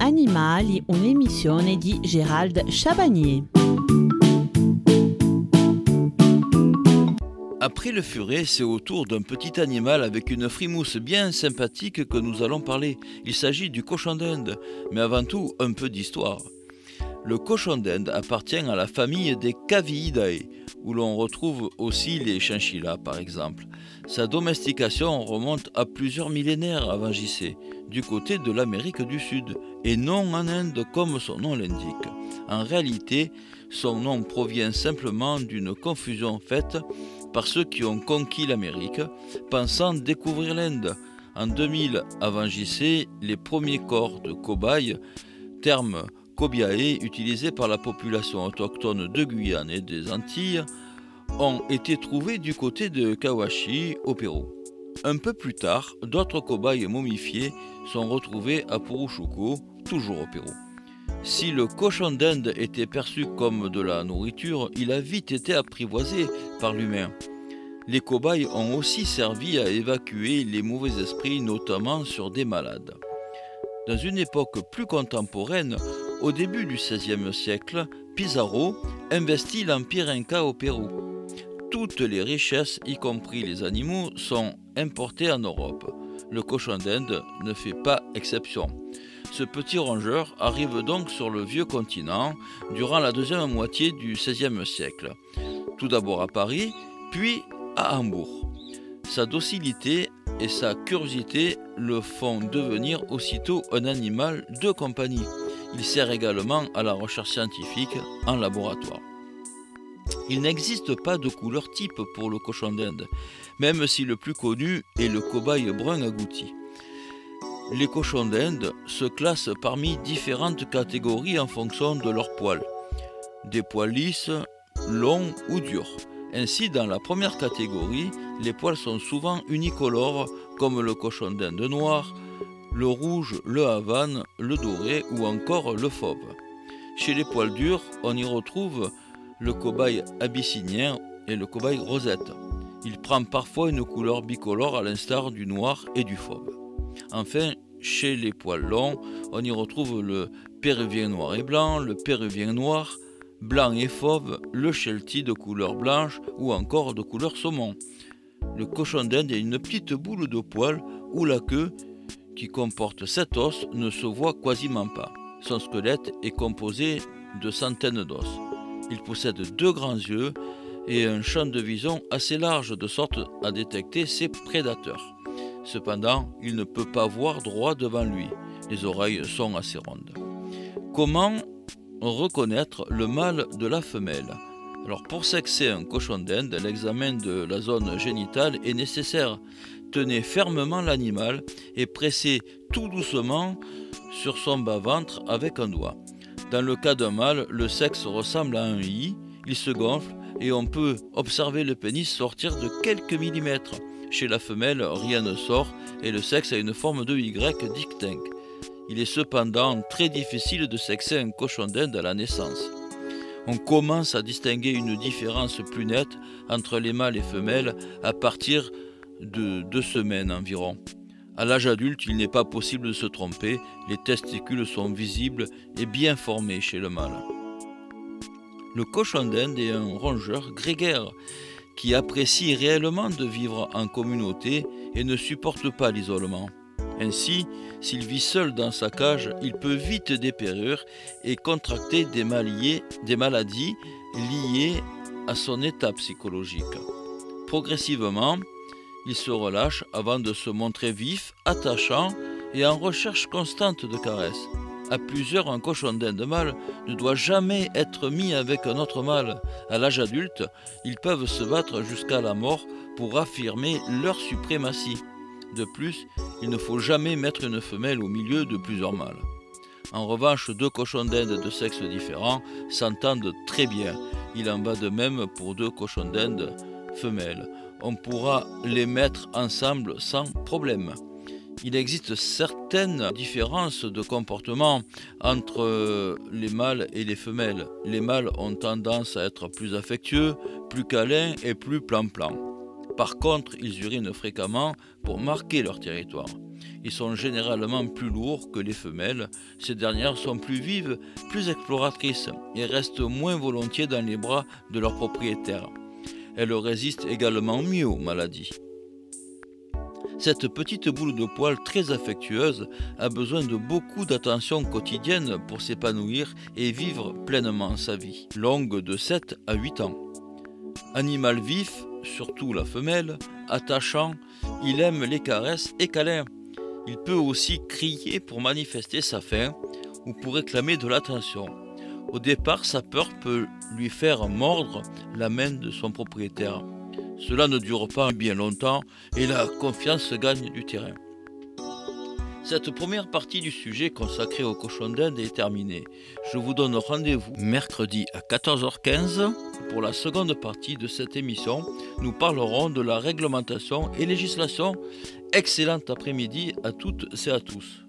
Animali, un'emissione Gérald Chabagnier. Après le furet, c'est au tour d'un petit animal avec une frimousse bien sympathique que nous allons parler. Il s'agit du cochon d'Inde, mais avant tout un peu d'histoire. Le cochon d'Inde appartient à la famille des Caviidae, où l'on retrouve aussi les chinchillas par exemple. Sa domestication remonte à plusieurs millénaires avant JC, du côté de l'Amérique du Sud, et non en Inde comme son nom l'indique. En réalité, son nom provient simplement d'une confusion faite par ceux qui ont conquis l'Amérique, pensant découvrir l'Inde. En 2000 avant JC, les premiers corps de cobayes, terme cobiae utilisés par la population autochtone de Guyane et des Antilles, ont été trouvés du côté de Kawashi au Pérou. Un peu plus tard, d'autres cobayes momifiés sont retrouvés à Purushuku, toujours au Pérou. Si le cochon d'Inde était perçu comme de la nourriture, il a vite été apprivoisé par l'humain. Les cobayes ont aussi servi à évacuer les mauvais esprits, notamment sur des malades. Dans une époque plus contemporaine, au début du XVIe siècle, Pizarro investit l'Empire Inca au Pérou. Toutes les richesses, y compris les animaux, sont importées en Europe. Le cochon d'Inde ne fait pas exception. Ce petit rongeur arrive donc sur le vieux continent durant la deuxième moitié du XVIe siècle. Tout d'abord à Paris, puis à Hambourg. Sa docilité et sa curiosité le font devenir aussitôt un animal de compagnie. Il sert également à la recherche scientifique en laboratoire. Il n'existe pas de couleur type pour le cochon d'Inde, même si le plus connu est le cobaye brun agouti. Les cochons d'Inde se classent parmi différentes catégories en fonction de leurs poils. Des poils lisses, longs ou durs. Ainsi, dans la première catégorie, les poils sont souvent unicolores comme le cochon d'Inde noir, le rouge, le havane, le doré ou encore le fauve. Chez les poils durs, on y retrouve le cobaye abyssinien et le cobaye rosette. Il prend parfois une couleur bicolore à l'instar du noir et du fauve. Enfin, chez les poils longs, on y retrouve le péruvien noir et blanc, le péruvien noir, blanc et fauve, le sheltie de couleur blanche ou encore de couleur saumon. Le cochon d'Inde est une petite boule de poils où la queue, qui comporte sept os, ne se voit quasiment pas. Son squelette est composé de centaines d'os. Il possède deux grands yeux et un champ de vision assez large de sorte à détecter ses prédateurs. Cependant, il ne peut pas voir droit devant lui. Les oreilles sont assez rondes. Comment reconnaître le mâle de la femelle? Alors pour sexer un cochon d'Inde, l'examen de la zone génitale est nécessaire. Tenez fermement l'animal et pressez tout doucement sur son bas-ventre avec un doigt. Dans le cas d'un mâle, le sexe ressemble à un i, il se gonfle et on peut observer le pénis sortir de quelques millimètres. Chez la femelle, rien ne sort et le sexe a une forme de Y distincte. Il est cependant très difficile de sexer un cochon d'Inde à la naissance. On commence à distinguer une différence plus nette entre les mâles et femelles à partir de deux semaines environ. À l'âge adulte, il n'est pas possible de se tromper, les testicules sont visibles et bien formés chez le mâle. Le cochon d'Inde est un rongeur grégaire qui apprécie réellement de vivre en communauté et ne supporte pas l'isolement. Ainsi, s'il vit seul dans sa cage, il peut vite dépérir et contracter des, maladies liées à son état psychologique. Progressivement, il se relâche avant de se montrer vif, attachant et en recherche constante de caresses. À plusieurs, un cochon d'Inde mâle ne doit jamais être mis avec un autre mâle. À l'âge adulte, ils peuvent se battre jusqu'à la mort pour affirmer leur suprématie. De plus, il ne faut jamais mettre une femelle au milieu de plusieurs mâles. En revanche, deux cochons d'Inde de sexe différents s'entendent très bien. Il en va de même pour deux cochons d'Inde femelles. On pourra les mettre ensemble sans problème. Il existe certaines différences de comportement entre les mâles et les femelles. Les mâles ont tendance à être plus affectueux, plus câlins et plus plan-plan. Par contre, ils urinent fréquemment pour marquer leur territoire. Ils sont généralement plus lourds que les femelles. Ces dernières sont plus vives, plus exploratrices et restent moins volontiers dans les bras de leurs propriétaires. Elles résistent également mieux aux maladies. Cette petite boule de poils très affectueuse a besoin de beaucoup d'attention quotidienne pour s'épanouir et vivre pleinement sa vie, longue de 7 à 8 ans. Animal vif, surtout la femelle, attachant, il aime les caresses et câlins. Il peut aussi crier pour manifester sa faim ou pour réclamer de l'attention. Au départ, sa peur peut lui faire mordre la main de son propriétaire. Cela ne dure pas bien longtemps et la confiance gagne du terrain. Cette première partie du sujet consacrée au cochon d'Inde est terminée. Je vous donne rendez-vous mercredi à 14h15 pour la seconde partie de cette émission. Nous parlerons de la réglementation et législation. Excellent après-midi à toutes et à tous.